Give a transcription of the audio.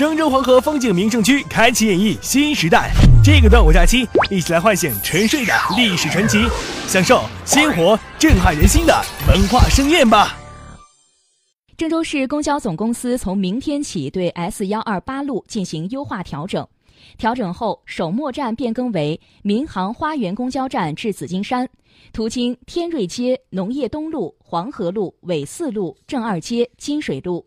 郑州黄河风景名胜区开启演绎新时代。这个端午假期一起来唤醒沉睡的历史传奇享受鲜活震撼人心的文化盛宴吧。郑州市公交总公司从明天起对 s 幺二八路进行优化调整。调整后首末站变更为民航花园公交站至紫金山。途经天瑞街农业东路黄河路纬四路正二街金水路。